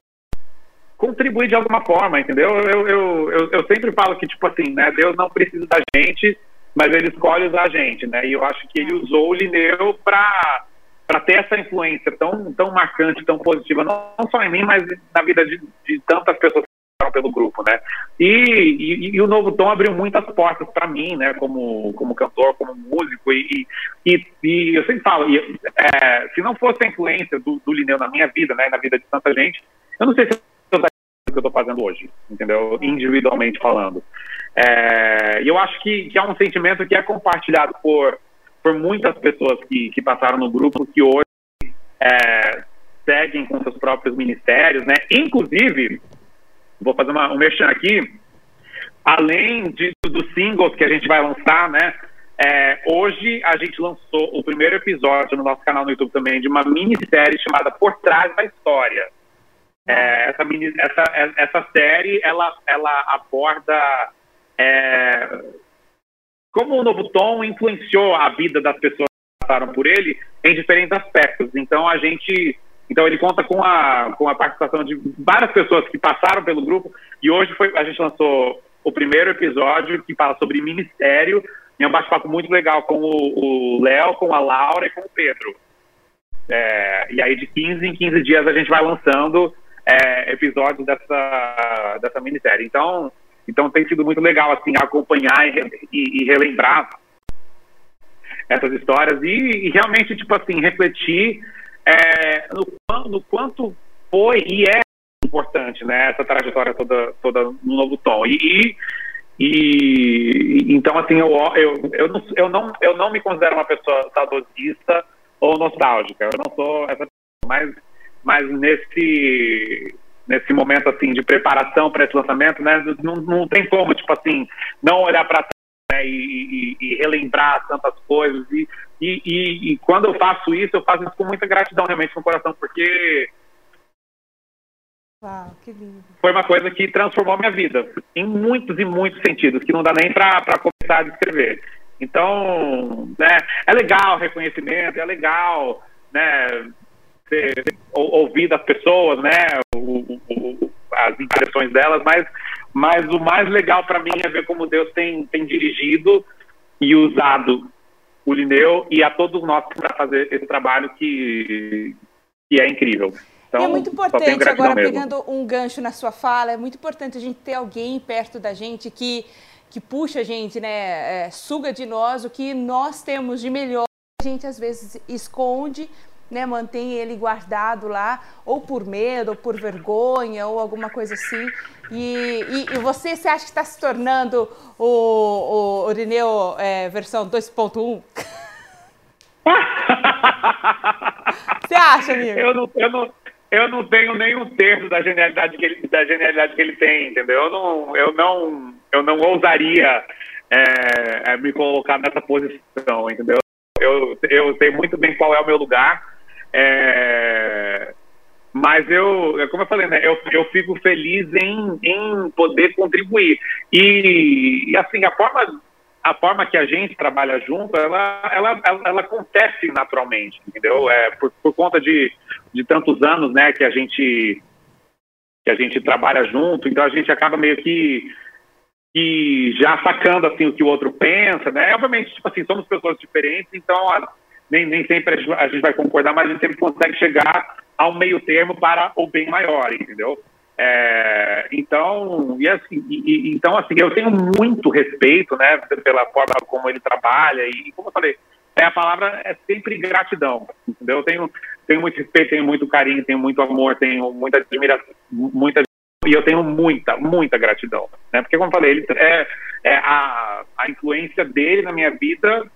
contribuir de alguma forma, entendeu? Eu, eu, eu, eu, sempre falo que, tipo assim, né, Deus não precisa da gente, mas ele escolhe usar a gente, né? E eu acho que ele usou o Lineu para para ter essa influência tão, tão marcante, tão positiva, não, não só em mim, mas na vida de, de tantas pessoas pelo grupo, né? E, e, e, o Novo Tom abriu muitas portas para mim, né? Como, como cantor, como músico, e, e, e eu sempre falo, e, é, se não fosse a influência do, do Lineu na minha vida, né? Na vida de tanta gente, eu não sei se eu estaria que eu estou fazendo hoje, entendeu? Individualmente falando. É, e eu acho que, que é um sentimento que é compartilhado por por muitas pessoas que, que passaram no grupo que hoje é, seguem com seus próprios ministérios, né? Inclusive, vou fazer uma, um merchan aqui, além de, dos singles que a gente vai lançar, né? É, hoje a gente lançou o primeiro episódio no nosso canal no YouTube também de uma minissérie chamada Por Trás da História. É, essa, mini, essa, essa série ela, ela aborda é, como o Novo Tom influenciou a vida das pessoas que passaram por ele em diferentes aspectos. Então a gente, então ele conta com a com a participação de várias pessoas que passaram pelo grupo e hoje foi a gente lançou o primeiro episódio que fala sobre ministério e é um bate-papo muito legal com o Léo, com a Laura e com o Pedro. É, e aí de 15 em 15 dias a gente vai lançando é, episódios dessa, dessa minissérie. Então, então tem sido muito legal assim acompanhar e, e, e relembrar essas histórias e, e, realmente tipo assim refletir é, no, no, quanto foi e é importante né essa trajetória toda toda no novo tom e, e então assim eu eu, eu, não, eu não eu não me considero uma pessoa saudosista ou nostálgica eu não sou essa mas mas nesse nesse momento assim de preparação para esse lançamento, né? Não, não tem como, tipo assim, não olhar para trás né, e, e, e, relembrar tantas coisas. E, e, e, quando eu faço isso, eu faço isso com muita gratidão realmente no coração, porque Uau, que lindo. foi uma coisa que transformou a minha vida em muitos e muitos sentidos, que não dá nem para começar a descrever. Então, né, é legal o reconhecimento, é legal, né, ouvir das pessoas, né, o, o, as impressões delas, mas, mas o mais legal para mim é ver como Deus tem, tem dirigido e usado o Lineu e a todos nós para fazer esse trabalho que, que é incrível. Então, e é muito importante, agora mesmo. pegando um gancho na sua fala, é muito importante a gente ter alguém perto da gente que, que puxa a gente, né, é, suga de nós o que nós temos de melhor. A gente às vezes esconde, né, mantém ele guardado lá, ou por medo, ou por vergonha, ou alguma coisa assim. E, e, e você, você acha que está se tornando o, o Irineu é, versão 2.1? você acha, amigo? Eu não, eu não, eu não tenho nem um terço da genialidade que ele, da genialidade que ele tem, entendeu? Eu não, eu não, eu não ousaria é, é, me colocar nessa posição, entendeu? Eu, eu sei muito bem qual é o meu lugar, é, mas eu, como eu falei, né, eu, eu fico feliz em, em poder contribuir. E, e assim, a forma a forma que a gente trabalha junto, ela, ela, ela, ela acontece naturalmente, entendeu? É, por, por conta de, de tantos anos, né, que a gente que a gente trabalha junto, então a gente acaba meio que, que já sacando assim o que o outro pensa, né? Obviamente, tipo assim, somos pessoas diferentes, então nem, nem sempre a gente vai concordar, mas a gente sempre consegue chegar ao meio termo para o bem maior, entendeu? É, então, e assim, e, então, assim, eu tenho muito respeito, né, pela forma como ele trabalha e, como eu falei, é, a palavra é sempre gratidão, entendeu? Eu tenho, tenho muito respeito, tenho muito carinho, tenho muito amor, tenho muita admiração, muita e eu tenho muita, muita gratidão, né? Porque como eu falei, ele é, é a, a influência dele na minha vida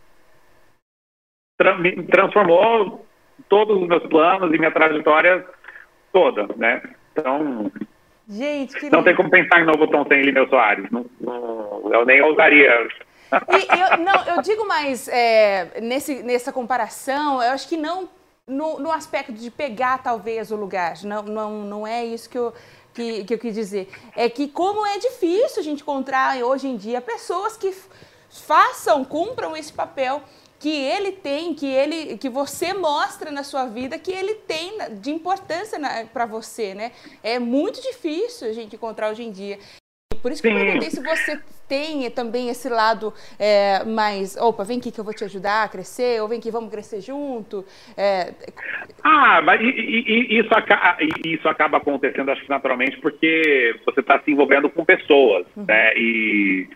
tra me transformou todos os meus planos e minha trajetória toda, né? Então, Gente, que não tem como pensar em novo Tom sem Lineu Soares. Não, não, eu nem ousaria. Eu, não, eu digo mais, é, nesse, nessa comparação, eu acho que não no, no, aspecto de pegar talvez o lugar, não, não, não é isso que eu, que, que eu quis dizer. É que como é difícil a gente encontrar hoje em dia pessoas que façam, cumpram esse papel que ele tem, que ele, que você mostra na sua vida, que ele tem de importância para você, né? É muito difícil a gente encontrar hoje em dia. Por isso que Sim. eu perguntei se você tem também esse lado é, mais, opa, vem aqui que eu vou te ajudar a crescer, ou vem aqui, vamos crescer junto. É... Ah, mas isso, acaba, isso acaba acontecendo, acho que naturalmente, porque você está se envolvendo com pessoas, uhum. né? E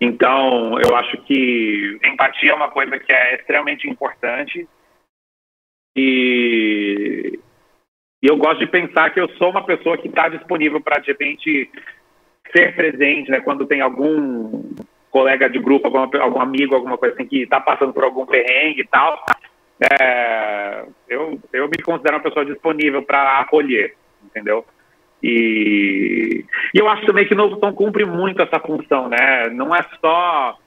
então eu acho que empatia é uma coisa que é extremamente importante. E, e eu gosto de pensar que eu sou uma pessoa que está disponível para, de repente, ser presente, né? Quando tem algum colega de grupo, algum, algum amigo, alguma coisa assim que está passando por algum perrengue e tal, é, eu, eu me considero uma pessoa disponível para acolher, entendeu? E, e, eu acho também que o Novo Tom cumpre muito essa função, né? Não é só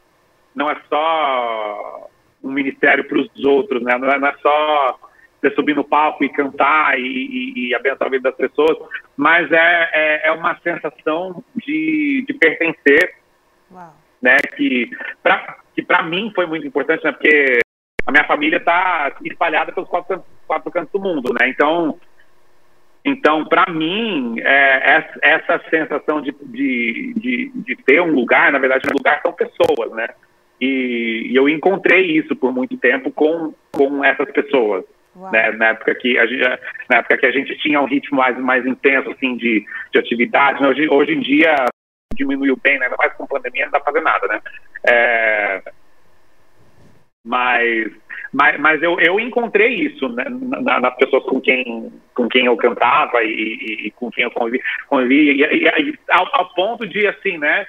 não é só um ministério para os outros, né? Não é, não é só você subir no palco e cantar e, e, e abençoar a vida das pessoas, mas é, é, é uma sensação de, de pertencer, Uau. né? Que para que para mim foi muito importante, né? Porque a minha família está espalhada pelos quatro, quatro cantos do mundo, né? Então, então para mim, é, essa sensação de, de, de, de, ter um lugar, na verdade, um lugar são pessoas, né? E, e eu encontrei isso por muito tempo com, com essas pessoas. Né, na época que a gente na época que a gente tinha um ritmo mais mais intenso assim de, de atividade né? hoje, hoje em dia diminuiu bem né ainda mais com pandemia não dá pra fazer nada né é, mas mas, mas eu, eu encontrei isso né, na, nas pessoas com quem com quem eu cantava e, e, com quem eu convivi, convivi e, e, ao, ao ponto de assim né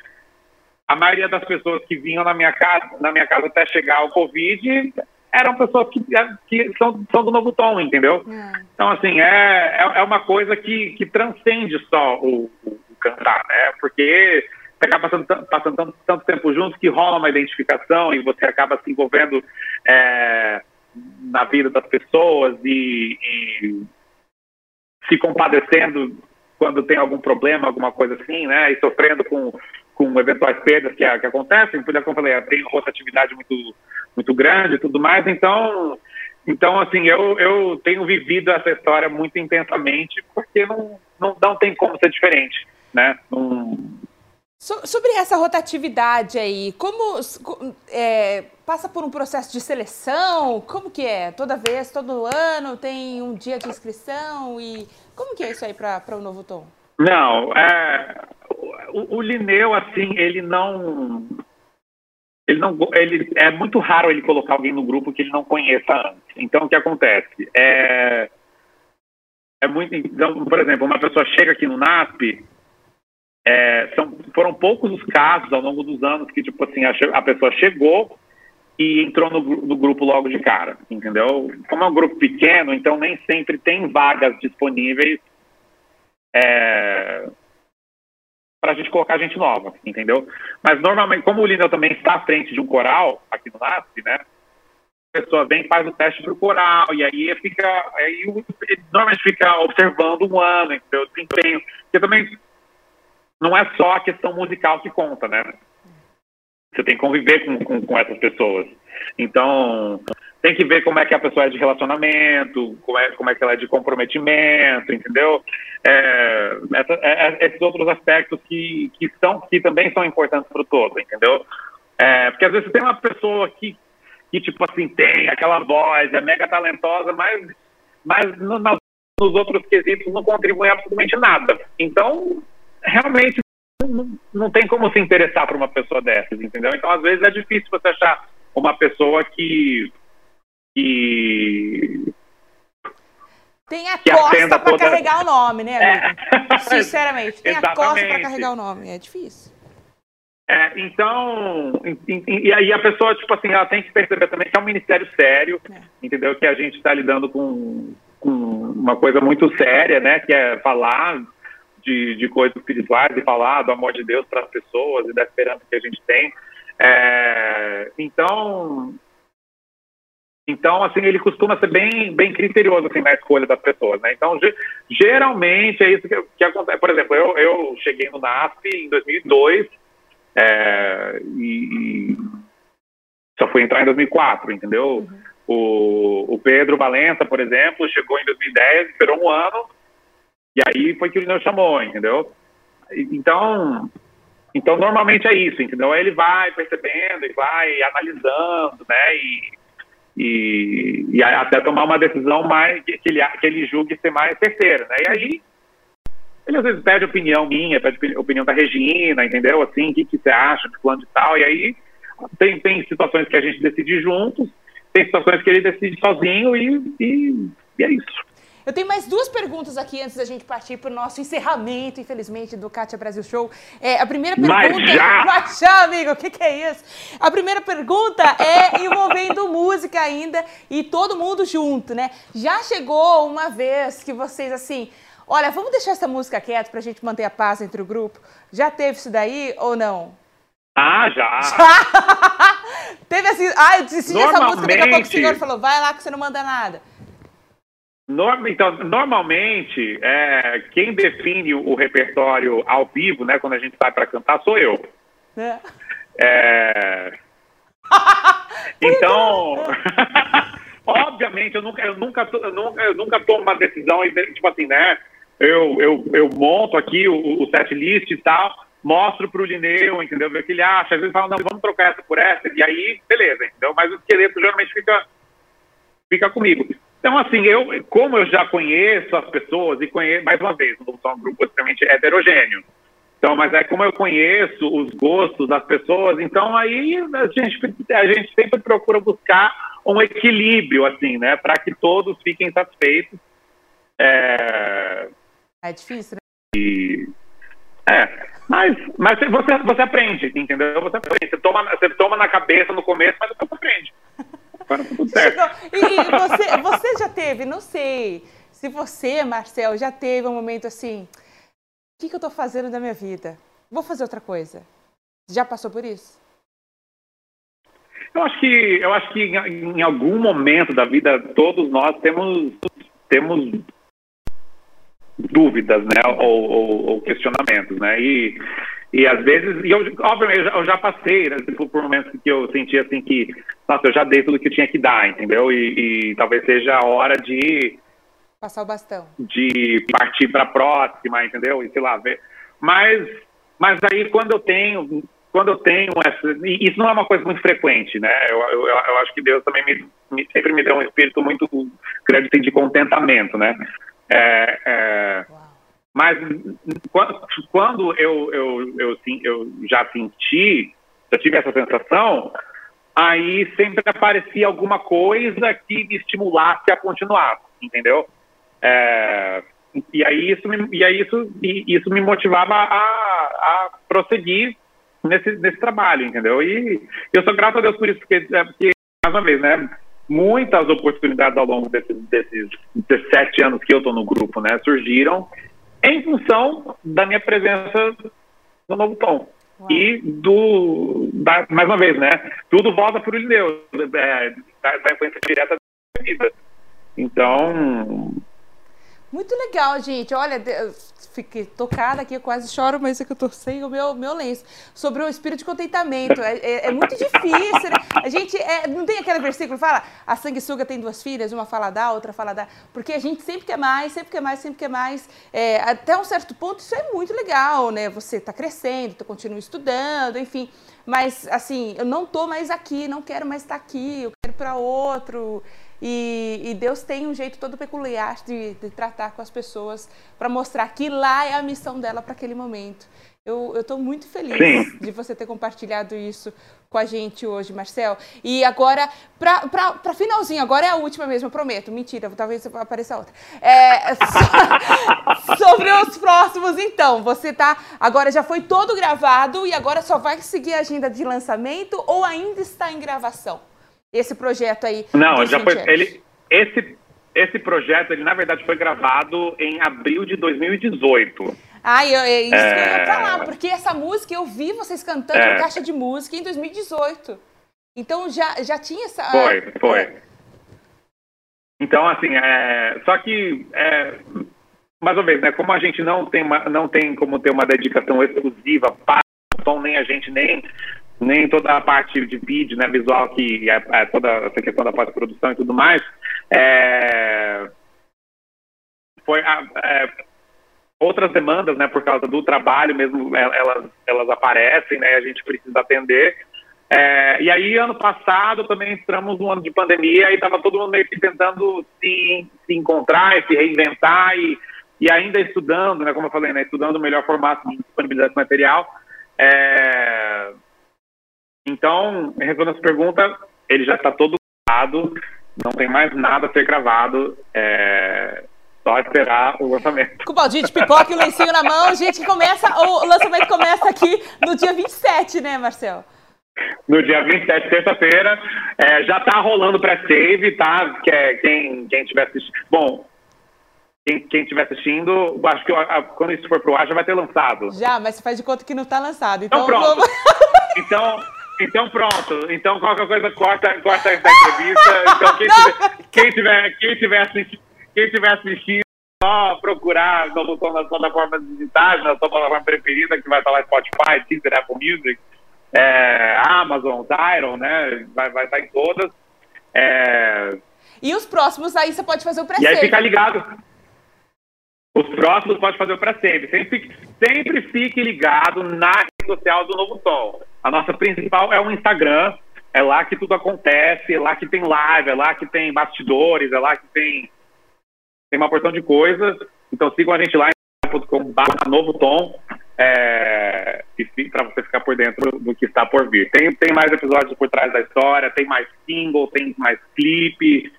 a maioria das pessoas que vinham na minha casa na minha casa até chegar ao covid eram pessoas que, que são, são do novo tom, entendeu? É. Então, assim, é, é, é, uma coisa que, que transcende só o, o, cantar, né? Porque você acaba passando, passando tanto, tanto, tempo juntos que rola uma identificação e você acaba se envolvendo é, na vida das pessoas e, e se compadecendo quando tem algum problema, alguma coisa assim, né? E sofrendo com, com eventuais perdas que, que acontecem, como eu falei, tem rotatividade muito, muito grande e tudo mais, então, então assim, eu, eu tenho vivido essa história muito intensamente, porque não, não, não tem como ser diferente, né? Não, So, sobre essa rotatividade aí, como é, passa por um processo de seleção? Como que é? Toda vez, todo ano tem um dia de inscrição e como que é isso aí para o Novo Tom? Não, é, o, o Lineu, assim, ele não, ele não, ele é muito raro ele colocar alguém no grupo que ele não conheça antes. Então, o que acontece? É, é muito, então, por exemplo, uma pessoa chega aqui no NASP, é, são, foram poucos os casos ao longo dos anos que, tipo assim, a, a pessoa chegou e entrou no, no, grupo logo de cara, entendeu? Como é um grupo pequeno, então nem sempre tem vagas disponíveis é, para a gente colocar gente nova, entendeu? Mas normalmente, como o Lineu também está à frente de um coral aqui no NASP, né? A pessoa vem faz o teste para o coral e aí fica, aí normalmente fica observando um ano, entendeu? Desempenho, porque também não é só a questão musical que conta, né? Você tem que conviver com, com, com, essas pessoas. Então, tem que ver como é que a pessoa é de relacionamento, como é, como é que ela é de comprometimento, entendeu? É, essa, é, é esses outros aspectos que, que, são, que também são importantes para o todo, entendeu? É, porque às vezes tem uma pessoa que, que, tipo assim, tem aquela voz, é mega talentosa, mas, mas no, nos outros quesitos não contribui absolutamente nada. Então, realmente não, não tem como se interessar por uma pessoa dessas, entendeu? Então, às vezes, é difícil você achar uma pessoa que. que tem a costa para toda... carregar o nome, né, amigo? É. Sinceramente, tem a costa para carregar o nome. É difícil. É, então, e, e, aí a pessoa, tipo assim, ela tem que perceber também que é um ministério sério, é. entendeu? Que a gente está lidando com, com uma coisa muito séria, né? Que é falar de, de coisas espirituais e falar do amor de Deus para as pessoas e da esperança que a gente tem. É, então, então, assim, ele costuma ser bem, bem criterioso assim, na escolha das pessoas, né? Então, geralmente é isso que, que, acontece. Por exemplo, eu, eu cheguei no NASP em 2002 é, e só fui entrar em 2004, entendeu? Uhum. O, o Pedro Valença, por exemplo, chegou em 2010, esperou um ano e aí foi que ele não chamou, entendeu? Então, então normalmente é isso, entendeu? Aí ele vai percebendo e vai analisando, né? E, e, e até tomar uma decisão mais que ele, que ele julgue ser mais certeira, né? E aí ele às vezes pede opinião minha, pede opinião da Regina, entendeu? Assim, o que, que você acha de plano de tal? E aí tem, tem situações que a gente decide juntos, tem situações que ele decide sozinho e, e, e é isso. Eu tenho mais duas perguntas aqui antes da gente partir para o nosso encerramento, infelizmente, do Kátia Brasil Show. É, a primeira pergunta. Mas já! Mas já, amigo, o que, que é isso? A primeira pergunta é envolvendo música ainda e todo mundo junto, né? Já chegou uma vez que vocês, assim, olha, vamos deixar essa música quieta para a gente manter a paz entre o grupo? Já teve isso daí ou não? Ah, já! já. Teve assim, ah, eu decidi essa música, daqui a pouco o senhor falou, vai lá que você não manda nada. Norma, então, normalmente, é, quem define o, repertório ao vivo, né, quando a gente sai para cantar, sou eu. É. é... então, obviamente, eu nunca, eu nunca, eu nunca, eu nunca tomo uma decisão, tipo assim, né? Eu, eu, eu monto aqui o, o set list e tal, mostro para o Lineu, entendeu? Ver o que ele acha. Às vezes fala, não, vamos trocar essa por essa, e aí, beleza, entendeu? Mas o esqueleto geralmente fica, fica comigo. Então, assim, eu, como eu já conheço as pessoas e conheço, mais uma vez, não sou um grupo extremamente heterogêneo. Então, mas é como eu conheço os gostos das pessoas, então aí a gente, a gente sempre procura buscar um equilíbrio, assim, né, para que todos fiquem satisfeitos. É, é difícil, né? E, é, mas, mas você, você aprende, entendeu? Você aprende. Você toma, você toma na cabeça no começo, mas depois você aprende. Para tudo certo. E, e você, você já teve, não sei, se você, Marcel, já teve um momento assim, o que, que eu estou fazendo da minha vida? Vou fazer outra coisa. Já passou por isso? Eu acho que, eu acho que em, em algum momento da vida todos nós temos, temos dúvidas, né, ou, ou, ou questionamentos, né, e, E às vezes, e eu, obviamente, eu já, eu já passei né, por, por momentos que eu senti assim que, nossa, eu já dei tudo que eu tinha que dar, entendeu? E, e talvez seja a hora de. Passar o bastão. De partir para a próxima, entendeu? E sei lá, ver. Mas, mas aí quando eu tenho. Quando eu tenho essa. Isso não é uma coisa muito frequente, né? Eu, eu, eu acho que Deus também me, me, sempre me deu um espírito muito, crédito de contentamento, né? É, é, mas quando eu, eu, eu, eu já senti, já tive essa sensação, aí sempre aparecia alguma coisa que me estimulasse a continuar, entendeu? É, e aí isso me, e aí isso, isso me motivava a, a prosseguir nesse, nesse trabalho, entendeu? E eu sou grato a Deus por isso, porque, é, porque mais uma vez, né? Muitas oportunidades ao longo desses, desses 17 anos que eu estou no grupo, né? Surgiram em função da minha presença no Novo Tom. Uau. E do, da, mais uma vez, né? Tudo volta para o Deus, é, da, da influência direta da vida. Então, muito legal, gente. Olha, fiquei tocada aqui, eu quase choro, mas é que eu tô sem o meu, meu lenço. Sobre o espírito de contentamento. É, é, é muito difícil, né? A gente é, não tem aquele versículo que fala a sanguessuga tem duas filhas, uma fala da, outra fala da. Porque a gente sempre quer mais, sempre quer mais, sempre quer mais. É, até um certo ponto, isso é muito legal, né? Você tá crescendo, tu continua estudando, enfim. Mas, assim, eu não tô mais aqui, não quero mais estar aqui, eu quero para outro. E, e, Deus tem um jeito todo peculiar de, de tratar com as pessoas para mostrar que lá é a missão dela para aquele momento. Eu estou muito feliz Sim. de você ter compartilhado isso com a gente hoje, Marcel. E agora, para finalzinho, agora é a última mesmo, eu prometo. Mentira, talvez apareça outra. É, so, sobre os próximos, então. Você tá. Agora já foi todo gravado e agora só vai seguir a agenda de lançamento ou ainda está em gravação? Esse projeto aí? Não, já foi. Ele, esse, esse projeto, ele na verdade foi gravado em abril de 2018. Ah, eu, é isso é... que eu ia falar, porque essa música eu vi vocês cantando é... caixa de música em 2018. Então já, já tinha essa. Foi, foi. Então, assim, é, só que, é, mais uma vez, né, como a gente não tem, uma, não tem como ter uma dedicação exclusiva para o tom, nem a gente, nem nem toda a parte de vídeo, né, visual, que é, é toda essa questão da pós-produção e tudo mais, é, foi a, é, outras demandas, né, por causa do trabalho mesmo, é, elas, elas aparecem, né, a gente precisa atender. É, e aí, ano passado, também entramos no ano de pandemia e estava todo mundo meio que tentando se, se encontrar se reinventar e, e ainda estudando, né, como eu falei, né, estudando o melhor formato de disponibilidade de material. É, então, respondendo essa pergunta, ele já está todo gravado, não tem mais nada a ser gravado, é só esperar o lançamento. Com baldinho de pipoca e o lencinho na mão, gente, começa, o lançamento começa aqui no dia 27, né, Marcel? No dia 27, terça-feira, é, já está rolando pré-save, tá? Que é, quem, quem tiver assistindo. Bom, quem, quem estiver assistindo, acho que a, a, quando isso for pro ar já vai ter lançado. Já, mas faz de conta que não está lançado. Então, então pronto. Vamos... então, então pronto. Então qualquer coisa corta, corta essa entrevista. Então quem tiver, quem tiver, quem tiver assistindo, quem tiver assistindo, só procurar nas plataformas digitais, na sua plataforma preferida, que vai estar lá Spotify, Deezer, Apple Music, é, Amazon, Tidal, né? Vai, vai estar em todas. É... E os próximos aí você pode fazer o pré E aí fica ligado. Os próximos pode fazer o para sempre. Sempre, fique ligado na social do Novo Tom. A nossa principal é o Instagram. É lá que tudo acontece, é lá que tem live, é lá que tem bastidores, é lá que tem, tem uma porção de coisas. Então sigam a gente lá em novo tom é, para você ficar por dentro do que está por vir. Tem, tem mais episódios por trás da história, tem mais single, tem mais clipe,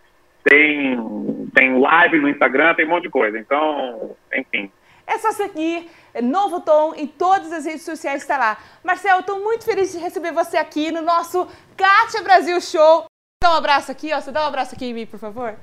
tem, tem live no Instagram, tem um monte de coisa. Então, enfim. É só seguir Novo Tom em todas as redes sociais está lá. Marcel, estou muito feliz de receber você aqui no nosso Kátia Brasil Show. Dá um abraço aqui, ó. Você dá um abraço aqui em mim, por favor.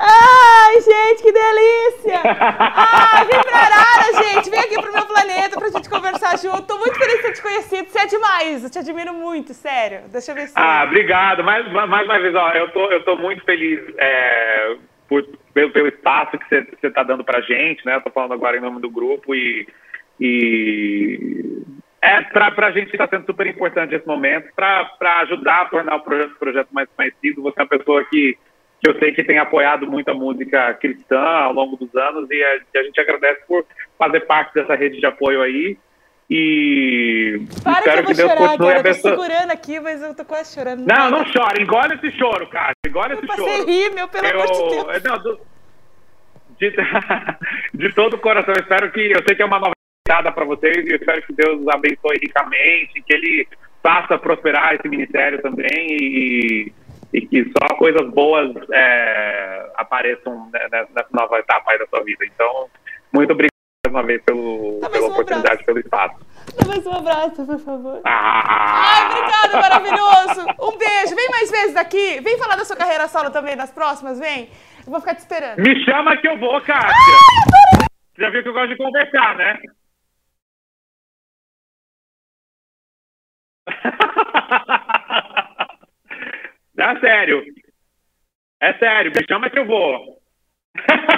Ai, gente, que delícia! Ai, vem pra Arara, gente! Vem aqui pro meu planeta pra gente conversar junto. Tô muito feliz de ter te conhecido. Você é demais, eu te admiro muito, sério. Deixa eu ver se. Ah, obrigado. Mais, mais uma vez, ó, eu tô, eu tô muito feliz é, por, pelo, pelo espaço que você tá dando pra gente, né? Tô falando agora em nome do grupo e. e É, para a gente está sendo super importante esse momento, para ajudar a tornar o projeto, projeto mais conhecido. Você é uma pessoa que, que eu sei que tem apoiado muito a música cristã ao longo dos anos e a, a gente agradece por fazer parte dessa rede de apoio aí. E Para espero que, eu vou que Deus chorar continue agora. Eu tô segurando aqui, mas eu tô quase chorando. Não, não, não chora. Engole esse choro, cara. Engole eu esse choro. Você rir, meu, pelo eu... amor de Deus. Não, do... de... de todo o coração, eu espero que... Eu sei que é uma nova para vocês e eu espero que Deus os abençoe ricamente, que Ele faça prosperar esse ministério também e, e que só coisas boas é, apareçam nessa nova etapa aí da sua vida. Então, muito obrigado vez pelo, pela um oportunidade, abraço. pelo espaço. Dá mais um abraço, por favor. Ah. Ai, obrigado, maravilhoso. Um beijo. Vem mais vezes aqui. Vem falar da sua carreira solo também nas próximas, vem. Eu vou ficar te esperando. Me chama que eu vou, Kátia. Ah, Já viu que eu gosto de conversar, né? É sério. É sério, me chama que eu vou.